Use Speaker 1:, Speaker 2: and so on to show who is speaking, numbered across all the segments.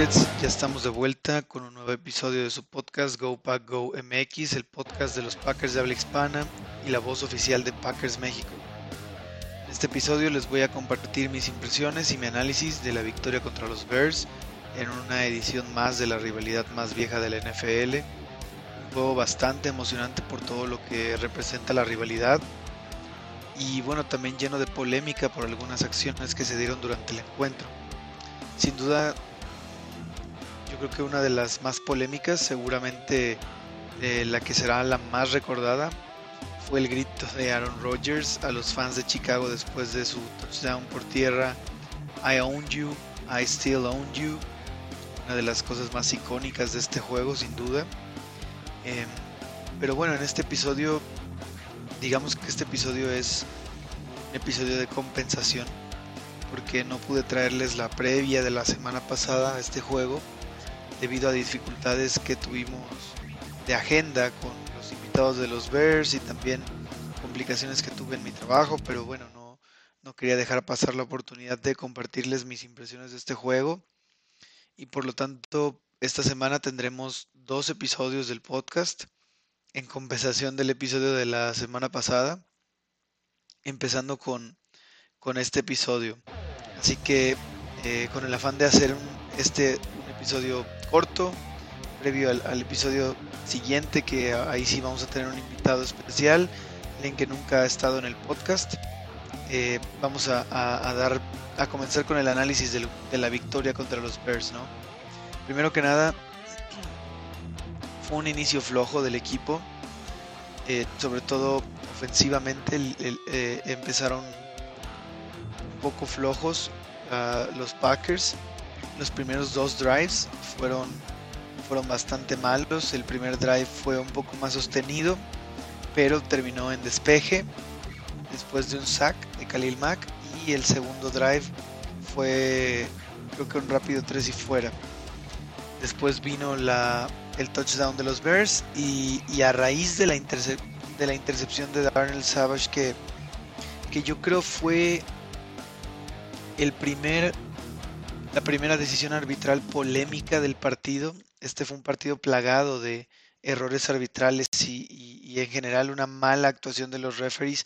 Speaker 1: Ya estamos de vuelta con un nuevo episodio de su podcast Go Pack Go MX, el podcast de los Packers de habla hispana y la voz oficial de Packers México. En este episodio les voy a compartir mis impresiones y mi análisis de la victoria contra los Bears en una edición más de la rivalidad más vieja de la NFL. Un juego bastante emocionante por todo lo que representa la rivalidad y bueno, también lleno de polémica por algunas acciones que se dieron durante el encuentro. Sin duda yo creo que una de las más polémicas, seguramente eh, la que será la más recordada, fue el grito de Aaron Rodgers a los fans de Chicago después de su touchdown por tierra. I own you, I still own you. Una de las cosas más icónicas de este juego, sin duda. Em, pero bueno, en este episodio, digamos que este episodio es un episodio de compensación, porque no pude traerles la previa de la semana pasada a este juego debido a dificultades que tuvimos de agenda con los invitados de los Bears y también complicaciones que tuve en mi trabajo, pero bueno, no, no quería dejar pasar la oportunidad de compartirles mis impresiones de este juego y por lo tanto esta semana tendremos dos episodios del podcast en compensación del episodio de la semana pasada, empezando con, con este episodio. Así que eh, con el afán de hacer este un episodio corto, previo al, episodio siguiente, que ahí sí vamos a tener un invitado especial, alguien que nunca ha estado en el podcast. Eh, vamos a, dar a comenzar con el análisis de, la victoria contra los Bears, ¿no? Primero que nada, fue un inicio flojo del equipo, eh, sobre todo ofensivamente eh, empezaron un poco flojos ah, los Packers los primeros dos drives fueron, fueron bastante malos. El primer drive fue un poco más sostenido, pero terminó en despeje después de un sack de Khalil Mack. Y el segundo drive fue, creo que un rápido 3 y fuera. Después vino la, el touchdown de los Bears y, a raíz de la, de la intercepción de Darnell Savage que, que yo creo fue el primer la primera decisión arbitral polémica del partido. Este fue un partido plagado de errores arbitrales y, en general una mala actuación de los referees,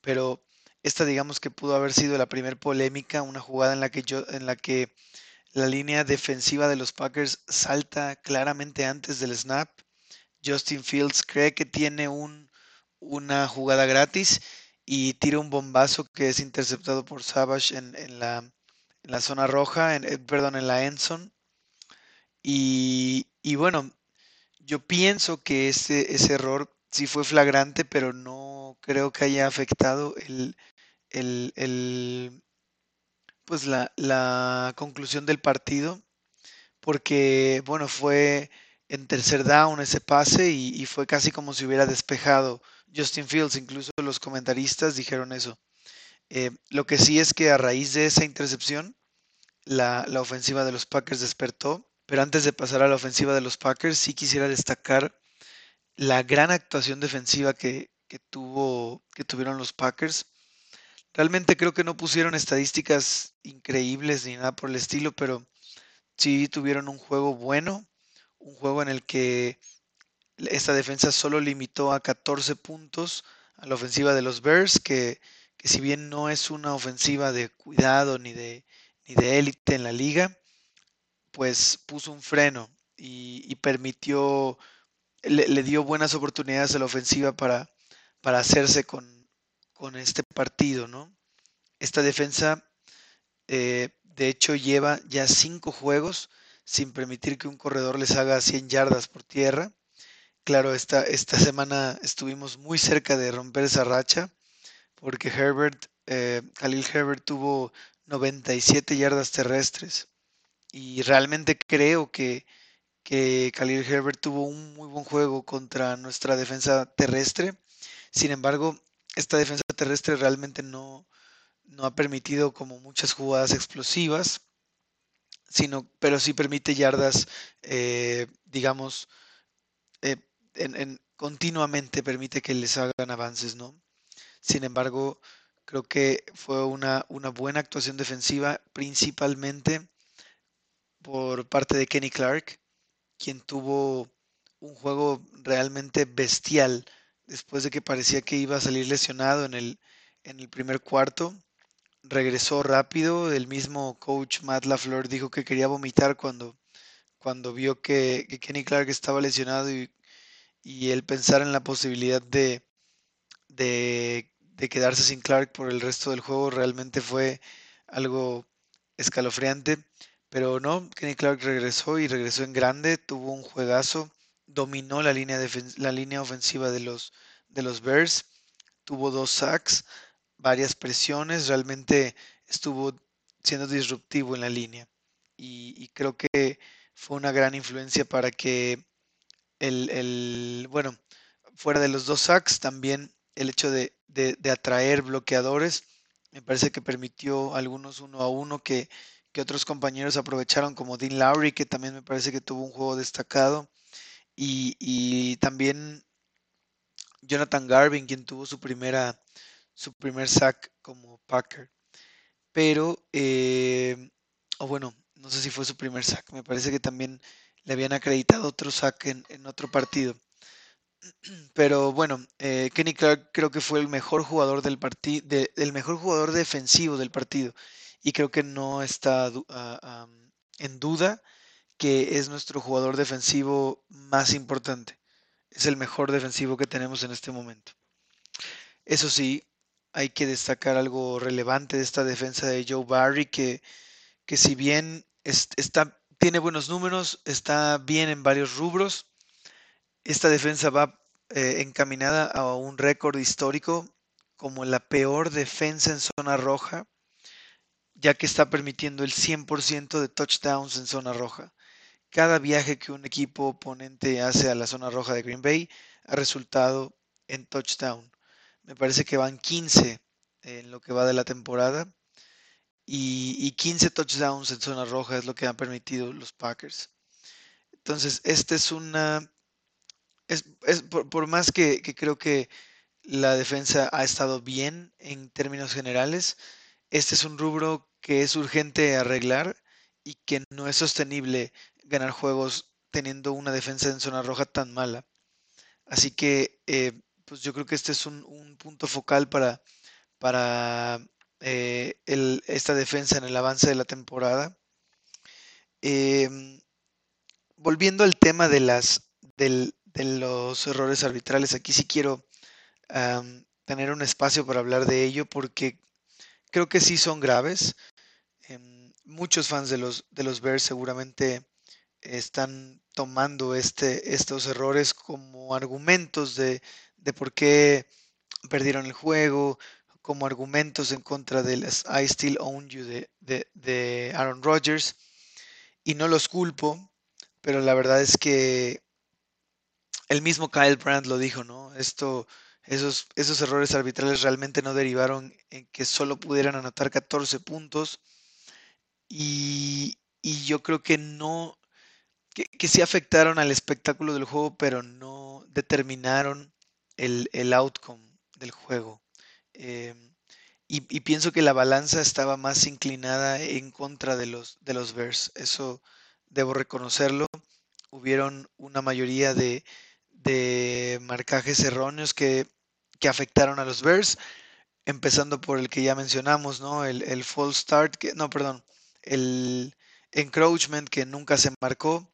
Speaker 1: pero esta digamos que pudo haber sido la primera polémica, una jugada en la que yo, en la que la línea defensiva de los Packers salta claramente antes del snap. Justin Fields cree que tiene un, una jugada gratis y tira un bombazo que es interceptado por Savage en la en la zona roja, en, eh, perdón, en la Enson. Y, y, bueno, yo pienso que ese, ese error sí fue flagrante, pero no creo que haya afectado el, el, el pues la, la, conclusión del partido, porque bueno, fue en tercer down ese pase y, y fue casi como si hubiera despejado Justin Fields, incluso los comentaristas dijeron eso. Eh, lo que sí es que a raíz de esa intercepción, la, ofensiva de los Packers despertó. Pero antes de pasar a la ofensiva de los Packers, sí quisiera destacar la gran actuación defensiva que, tuvo, que tuvieron los Packers. Realmente creo que no pusieron estadísticas increíbles ni nada por el estilo, pero sí tuvieron un juego bueno, un juego en el que esta defensa solo limitó a 14 puntos a la ofensiva de los Bears, que que si bien no es una ofensiva de cuidado ni de, ni de élite en la liga, pues puso un freno y, permitió, le, dio buenas oportunidades a la ofensiva para, para hacerse con, con este partido, ¿no? Esta defensa, eh, de hecho, lleva ya cinco juegos sin permitir que un corredor les haga 100 yardas por tierra. Claro, esta, esta semana estuvimos muy cerca de romper esa racha porque Herbert, eh, Khalil Herbert tuvo 97 yardas terrestres y realmente creo que, que Khalil Herbert tuvo un muy buen juego contra nuestra defensa terrestre. Sin embargo, esta defensa terrestre realmente no, no ha permitido como muchas jugadas explosivas, sino, pero sí permite yardas, eh, digamos, eh, en, continuamente permite que les hagan avances, ¿no? Sin embargo, creo que fue una, buena actuación defensiva, principalmente por parte de Kenny Clark, quien tuvo un juego realmente bestial después de que parecía que iba a salir lesionado en el, en el primer cuarto. Regresó rápido, el mismo coach Matt LaFleur dijo que quería vomitar cuando, cuando vio que, Kenny Clark estaba lesionado y, y él pensar en la posibilidad de, de, de, quedarse sin Clark por el resto del juego realmente fue algo escalofriante. Pero no, Kenny Clark regresó y regresó en grande, tuvo un juegazo dominó la línea, la línea ofensiva de los, de los Bears, tuvo dos sacks, varias presiones, realmente estuvo siendo disruptivo en la línea. Y, creo que fue una gran influencia para que el, bueno, fuera de los dos sacks, también el hecho de, atraer bloqueadores, me parece que permitió algunos uno a uno que, que otros compañeros aprovecharon, como Dean Lowry, que también me parece que tuvo un juego destacado. Y, también Jonathan Garvin, quien tuvo su primera su primer sack como Packer. Pero, eh, o bueno, no sé si fue su primer sack. Me parece que también le habían acreditado otro sack en, otro partido. Pero bueno, eh, Kenny Clark creo que fue el mejor jugador del partido, el mejor jugador defensivo del partido. Y creo que no está ah, en duda que es nuestro jugador defensivo más importante. Es el mejor defensivo que tenemos en este momento. Eso sí, hay que destacar algo relevante de esta defensa de Joe Barry, que, que si bien está, tiene buenos números, está bien en varios rubros, esta defensa va eh, encaminada a un récord histórico como la peor defensa en zona roja, ya que está permitiendo el 100% de touchdowns en zona roja. Cada viaje que un equipo oponente hace a la zona roja de Green Bay ha resultado en touchdown. Me parece que van 15 en lo que va de la temporada y, 15 touchdowns en zona roja es lo que han permitido los Packers. Entonces, este es una... Es, por, más que, que creo que la defensa ha estado bien en términos generales, este es un rubro que es urgente arreglar y que no es sostenible ganar juegos teniendo una defensa en zona roja tan mala. Así que eh, pues yo creo que este es un, punto focal para, para eh, esta defensa en el avance de la temporada. Em, volviendo al tema de, las, de los errores arbitrales, aquí sí quiero tener un espacio para hablar de ello porque creo que sí son graves. Em, muchos fans de los, de los Bears seguramente están tomando este, estos errores como argumentos de, por qué perdieron el juego, como argumentos en contra del I Still Own You de, de, Aaron Rodgers. Y no los culpo, pero la verdad es que el mismo Kyle Brandt lo dijo, ¿no? Esto, esos, esos errores arbitrales realmente no derivaron en que solo pudieran anotar 14 puntos. Y, y yo creo que no, que, que sí afectaron al espectáculo del juego, pero no determinaron el, outcome del juego. Em, y, pienso que la balanza estaba más inclinada en contra de los, de los Bears. Eso debo reconocerlo. Hubieron una mayoría de, marcajes erróneos que, afectaron a los Bears, empezando por el que ya mencionamos, ¿no? El, el false start, que, no, perdón, el encroachment que nunca se marcó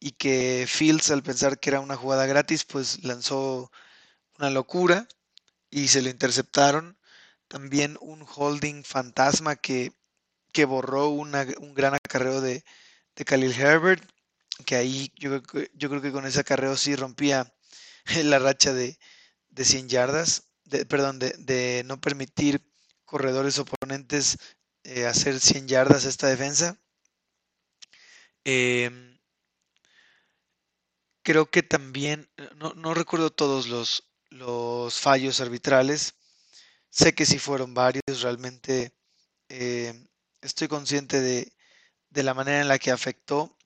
Speaker 1: y que Fields al pensar que era una jugada gratis pues lanzó una locura y se lo interceptaron. También un holding fantasma que, que borró un gran acarreo de, de Khalil Herbert, que ahí yo, yo creo que con ese acarreo sí rompía la racha de, de 100 yardas, de, perdón, de, de, no permitir corredores oponentes eh, hacer 100 yardas a esta defensa. Eh, creo que también, eh, no, recuerdo todos los, los, fallos arbitrales, sé que sí fueron varios, realmente eh, estoy consciente de, la manera en la que afectó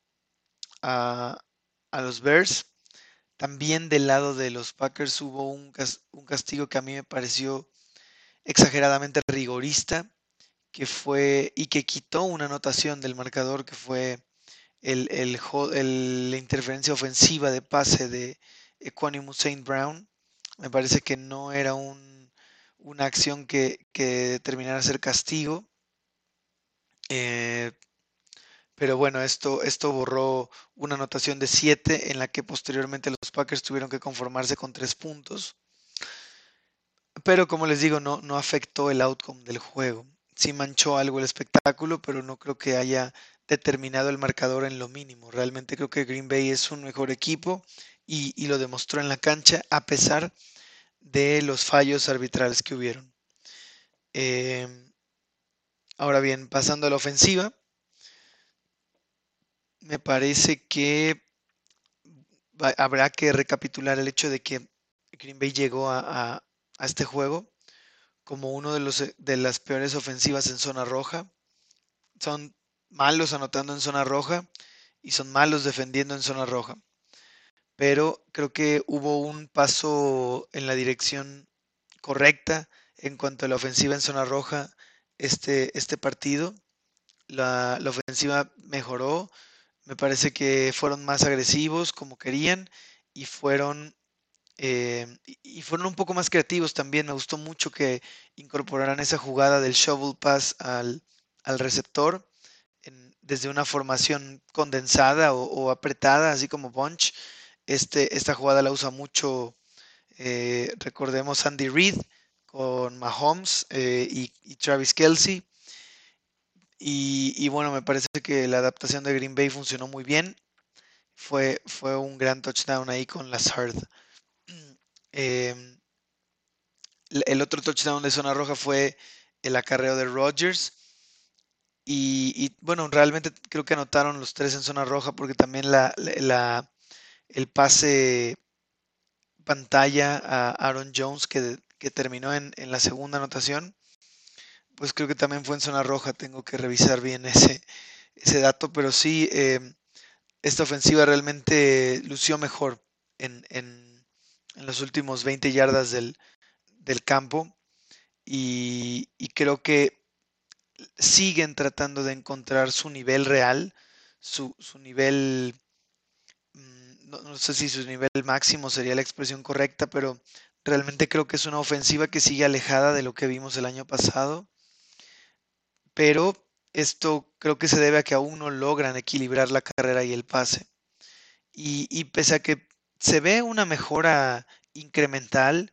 Speaker 1: a, los Bears. También del lado de los Packers hubo un, un castigo que a mí me pareció exageradamente rigorista, que fue y que quitó una anotación del marcador que fue el, la interferencia ofensiva de pase de Equanimus Saint Brown. Me parece que no era un, una acción que, que terminara a ser castigo. Eh, pero bueno, esto, esto borró una anotación de 7 en la que posteriormente los Packers tuvieron que conformarse con 3 puntos. Pero como les digo, no, no afectó el outcome del juego. Sí manchó algo el espectáculo, pero no creo que haya determinado el marcador en lo mínimo. Realmente creo que Green Bay es un mejor equipo y, lo demostró en la cancha a pesar de los fallos arbitrales que hubieron. Em, ahora bien, pasando a la ofensiva, me parece que habrá que recapitular el hecho de que Green Bay llegó a, este juego como uno de, los, de las peores ofensivas en zona roja. Son malos anotando en zona roja y son malos defendiendo en zona roja. Pero creo que hubo un paso en la dirección correcta en cuanto a la ofensiva en zona roja este, este partido. La, la ofensiva mejoró, me parece que fueron más agresivos como querían y fueron, eh, y fueron un poco más creativos también. Me gustó mucho que incorporaran esa jugada del shovel pass al, receptor desde una formación condensada o, apretada, así como bunch. Este, esta jugada la usa mucho, eh, recordemos, Andy Reid con Mahomes eh, y Travis Kelsey. Y, bueno, me parece que la adaptación de Green Bay funcionó muy bien. Fue, fue un gran touchdown ahí con la Eh, el otro touchdown de zona roja fue el acarreo de Rodgers. Y, bueno, realmente creo que anotaron los tres en zona roja porque también la, el pase pantalla a Aaron Jones que, que terminó en, en, la segunda anotación pues creo que también fue en zona roja, tengo que revisar bien ese, ese dato, pero sí, em, esta ofensiva realmente lució mejor en, en, en los últimos 20 yardas del, del campo y, y, creo que siguen tratando de encontrar su nivel real, su, su nivel, mm, no, no sé si su nivel máximo sería la expresión correcta, pero realmente creo que es una ofensiva que sigue alejada de lo que vimos el año pasado pero esto creo que se debe a que aún no logran equilibrar la carrera y el pase. Y, pese a que se ve una mejora incremental,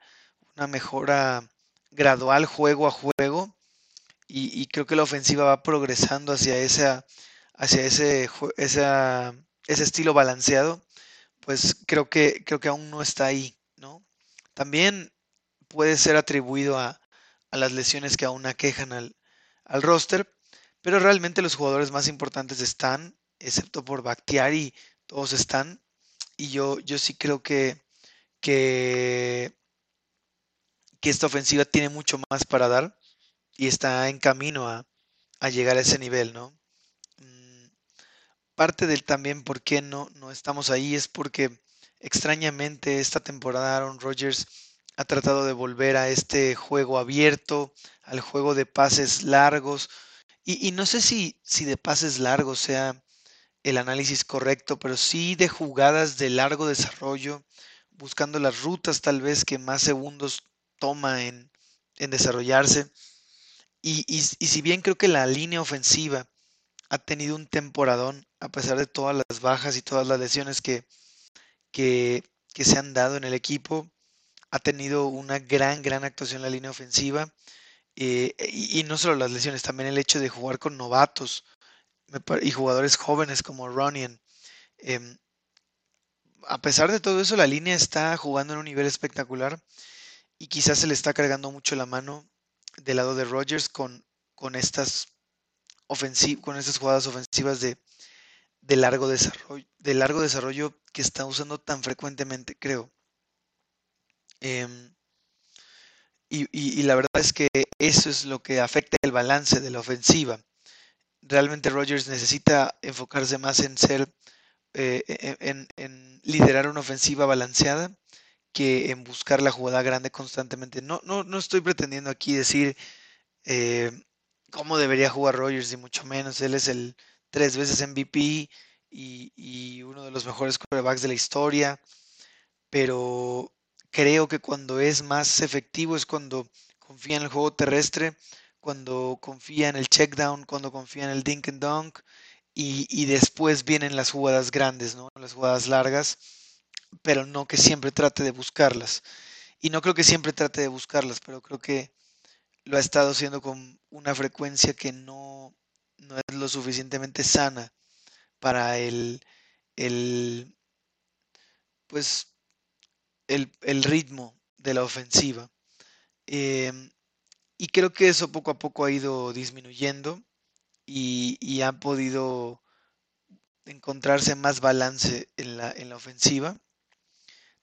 Speaker 1: una mejora gradual juego a juego, y, creo que la ofensiva va progresando hacia, hacia ese, ese estilo balanceado, pues creo que, creo que aún no está ahí, ¿no? También puede ser atribuido a, a las lesiones que aún aquejan al, al roster, pero realmente los jugadores más importantes están, excepto por Bakhtiari, todos están. Y yo, yo sí creo que, que, esta ofensiva tiene mucho más para dar y está en camino a, a llegar a ese nivel, ¿no? Mm, parte del también por qué no, no estamos ahí es porque extrañamente esta temporada Aaron Rodgers ha tratado de volver a este juego abierto, al juego de pases largos. Y, no sé si, si de pases largos sea el análisis correcto, pero sí de jugadas de largo desarrollo, buscando las rutas tal vez que más segundos toma en, desarrollarse. Y, y, si bien creo que la línea ofensiva ha tenido un temporadón, a pesar de todas las bajas y todas las lesiones que, que, que se han dado en el equipo, ha tenido una gran, gran actuación en la línea ofensiva. Eh, y, no solo las lesiones, también el hecho de jugar con novatos y jugadores jóvenes como Ronian. Em, a pesar de todo eso, la línea está jugando en un nivel espectacular y quizás se le está cargando mucho la mano del lado de Rogers con, con, estas, con estas jugadas ofensivas de, de, largo desarrollo, de largo desarrollo que está usando tan frecuentemente, creo. Em, y, la verdad es que eso es lo que afecta el balance de la ofensiva. Realmente Rogers necesita enfocarse más en ser, eh, e, en, liderar una ofensiva balanceada que en buscar la jugada grande constantemente. No, no, no estoy pretendiendo aquí decir eh, cómo debería jugar Rogers, ni mucho menos. Él es el tres veces MVP y, uno de los mejores quarterbacks de la historia, pero creo que cuando es más efectivo es cuando confía en el juego terrestre, cuando confía en el check down, cuando confía en el dink and dunk y, después vienen las jugadas grandes, ¿no? las jugadas largas, pero no que siempre trate de buscarlas. Y no creo que siempre trate de buscarlas, pero creo que lo ha estado haciendo con una frecuencia que no, no es lo suficientemente sana para el, el pues el, ritmo de la ofensiva. Em, y creo que eso poco a poco ha ido disminuyendo y, y han podido encontrarse más balance en la, en la ofensiva.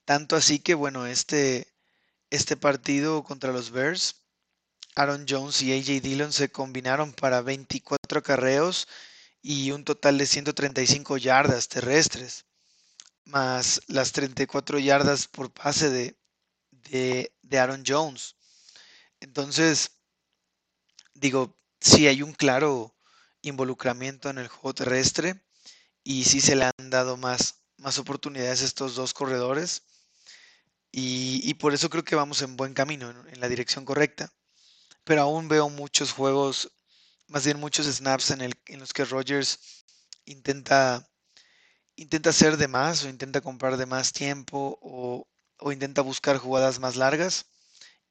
Speaker 1: Tanto así que, bueno, este, este partido contra los Bears Aaron Jones y AJ Dillon se combinaron para 24 acarreos y un total de 135 yardas terrestres, más las 34 yardas por pase de, de, Aaron Jones. Entonces, digo, sí hay un claro involucramiento en el juego terrestre y sí se le han dado más, más oportunidades a estos dos corredores y, por eso creo que vamos en buen camino, en la dirección correcta pero aún veo muchos juegos, más bien muchos snaps en, el, en los que Rogers intenta, intenta hacer de más o intenta comprar de más tiempo o, intenta buscar jugadas más largas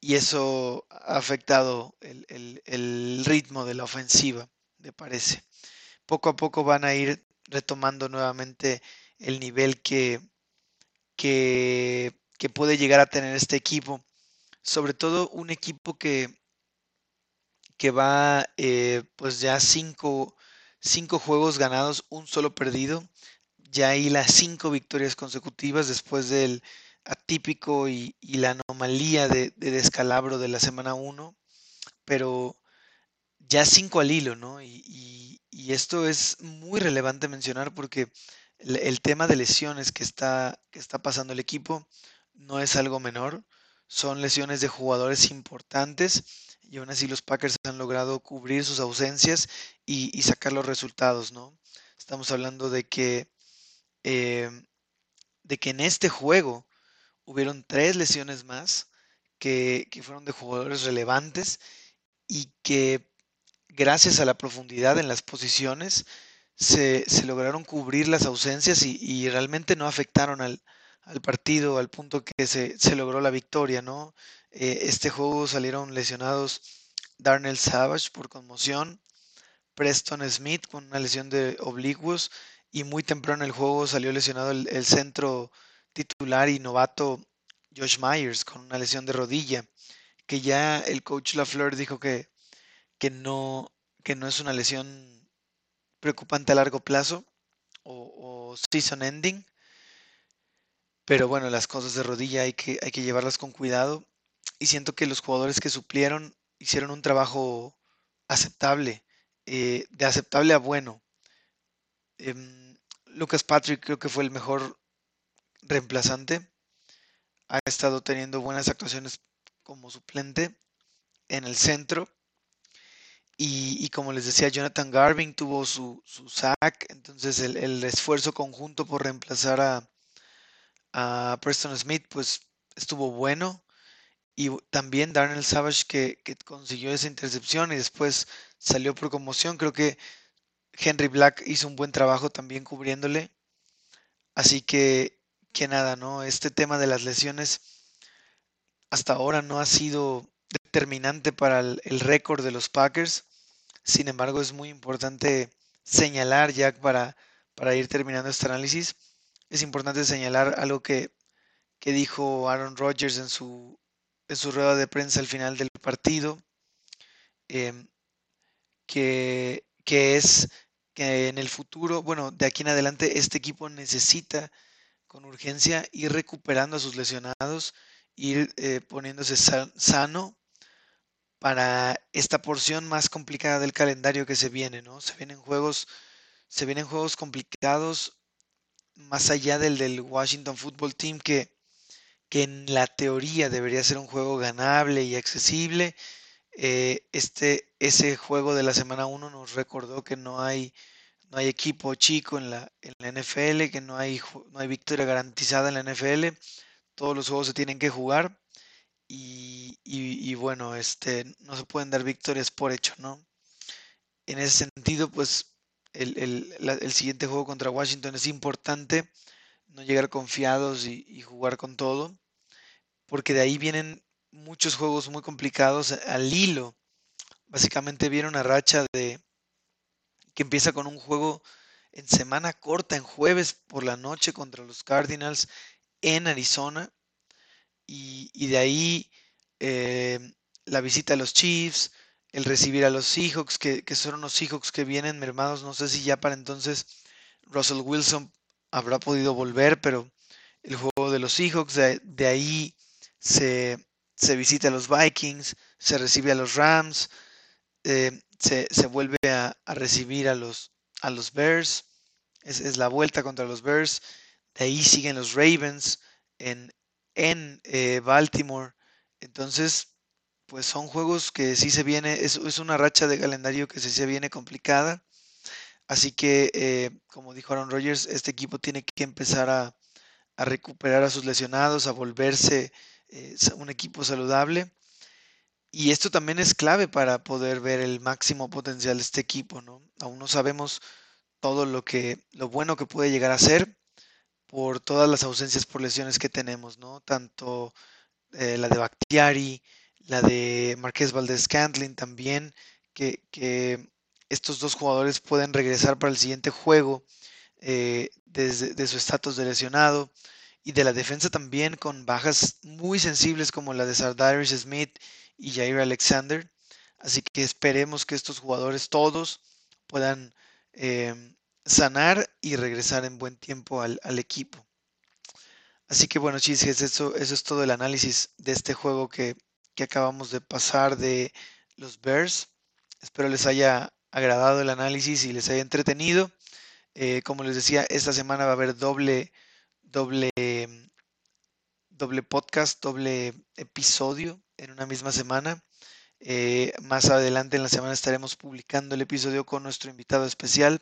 Speaker 1: y eso ha afectado el, ritmo de la ofensiva, me parece. Poco a poco van a ir retomando nuevamente el nivel que, puede llegar a tener este equipo. Sobre todo un equipo que, que va eh, pues ya cinco, cinco, juegos ganados, un solo perdido. Ya hay las cinco victorias consecutivas después del atípico y, la anomalía de, descalabro de la semana 1. Pero ya cinco al hilo, ¿no? Y, esto es muy relevante mencionar porque el, tema de lesiones que está, que está pasando el equipo no es algo menor. Son lesiones de jugadores importantes y aún así los Packers han logrado cubrir sus ausencias y, sacar los resultados, ¿no? Estamos hablando de que, eh, de que en este juego hubieron tres lesiones más que, fueron de jugadores relevantes y que gracias a la profundidad en las posiciones se, lograron cubrir las ausencias y, realmente no afectaron al, partido al punto que se, se, logró la victoria, ¿no? Eh, este juego salieron lesionados Darnell Savage por conmoción, Preston Smith con una lesión de oblicuos y muy temprano en el juego salió lesionado el, centro titular y novato Josh Myers con una lesión de rodilla, que ya el coach LaFleur dijo que, que, no, que no es una lesión preocupante a largo plazo o, season ending, pero bueno, las cosas de rodilla hay que, hay que llevarlas con cuidado y siento que los jugadores que suplieron hicieron un trabajo aceptable, eh, de aceptable a bueno. Em, Lucas Patrick creo que fue el mejor reemplazante. Ha estado teniendo buenas actuaciones como suplente en el centro. Y, como les decía, Jonathan Garvin tuvo su, sack. Entonces el, esfuerzo conjunto por reemplazar a, a Preston Smith pues estuvo bueno. Y también Darnell Savage que, consiguió esa intercepción y después salió por conmoción. Creo que Henry Black hizo un buen trabajo también cubriéndole. Así que, que nada, ¿no? Este tema de las lesiones hasta ahora no ha sido determinante para el, récord de los Packers. Sin embargo, es muy importante señalar, ya para, para ir terminando este análisis, es importante señalar algo que, que dijo Aaron Rodgers en su en su rueda de prensa al final del partido, em, que, es que en el futuro, bueno, de aquí en adelante, este equipo necesita con urgencia ir recuperando a sus lesionados, ir eh, poniéndose sano para esta porción más complicada del calendario que se viene, ¿no? Se vienen juegos, se vienen juegos complicados más allá del del Washington Football Team que que en la teoría debería ser un juego ganable y accesible. Eh, este, ese juego de la semana 1 nos recordó que no hay, no hay equipo chico en la, en la NFL, que no hay, no hay victoria garantizada en la NFL. Todos los juegos se tienen que jugar y, bueno, este, no se pueden dar victorias por hecho, ¿no? En ese sentido, pues el, el, siguiente juego contra Washington es importante no llegar confiados y, jugar con todo, porque de ahí vienen muchos juegos muy complicados al hilo. Básicamente viene una racha de que empieza con un juego en semana corta, en jueves por la noche contra los Cardinals en Arizona y, de ahí eh, la visita a los Chiefs, el recibir a los Seahawks, que, son unos Seahawks que vienen mermados, no sé si ya para entonces Russell Wilson habrá podido volver, pero el juego de los Seahawks, de, ahí se, visita a los Vikings, se recibe a los Rams, eh, se, vuelve a, recibir a los, a los Bears, es, es, la vuelta contra los Bears, de ahí siguen los Ravens en, en eh, Baltimore. Entonces, pues son juegos que sí se viene, es, es una racha de calendario que sí se viene complicada. Así que, eh, como dijo Aaron Rodgers, este equipo tiene que empezar a, recuperar a sus lesionados, a volverse un equipo saludable. Y esto también es clave para poder ver el máximo potencial de este equipo, ¿no? Aún no sabemos todo lo que, lo bueno que puede llegar a ser, por todas las ausencias por lesiones que tenemos, ¿no? Tanto eh, la de Bakhtiari, la de Marqués Valdez Cantlin también, que, estos dos jugadores pueden regresar para el siguiente juego eh, desde de su estatus de lesionado. Y de la defensa también con bajas muy sensibles como la de Sardarius Smith y Jair Alexander. Así que esperemos que estos jugadores todos puedan eh, sanar y regresar en buen tiempo al, equipo. Así que bueno, chisques, eso, eso es todo el análisis de este juego que, acabamos de pasar de los Bears. Espero les haya agradado el análisis y les haya entretenido. Eh, como les decía, esta semana va a haber doble, doble, doble podcast, doble episodio en una misma semana. Eh, más adelante en la semana estaremos publicando el episodio con nuestro invitado especial.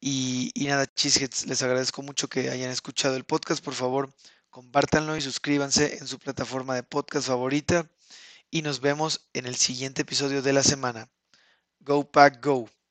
Speaker 1: Y, nada, Cheeseheads, les agradezco mucho que hayan escuchado el podcast. Por favor, compártanlo y suscríbanse en su plataforma de podcast favorita. Y nos vemos en el siguiente episodio de la semana. Go Pack Go.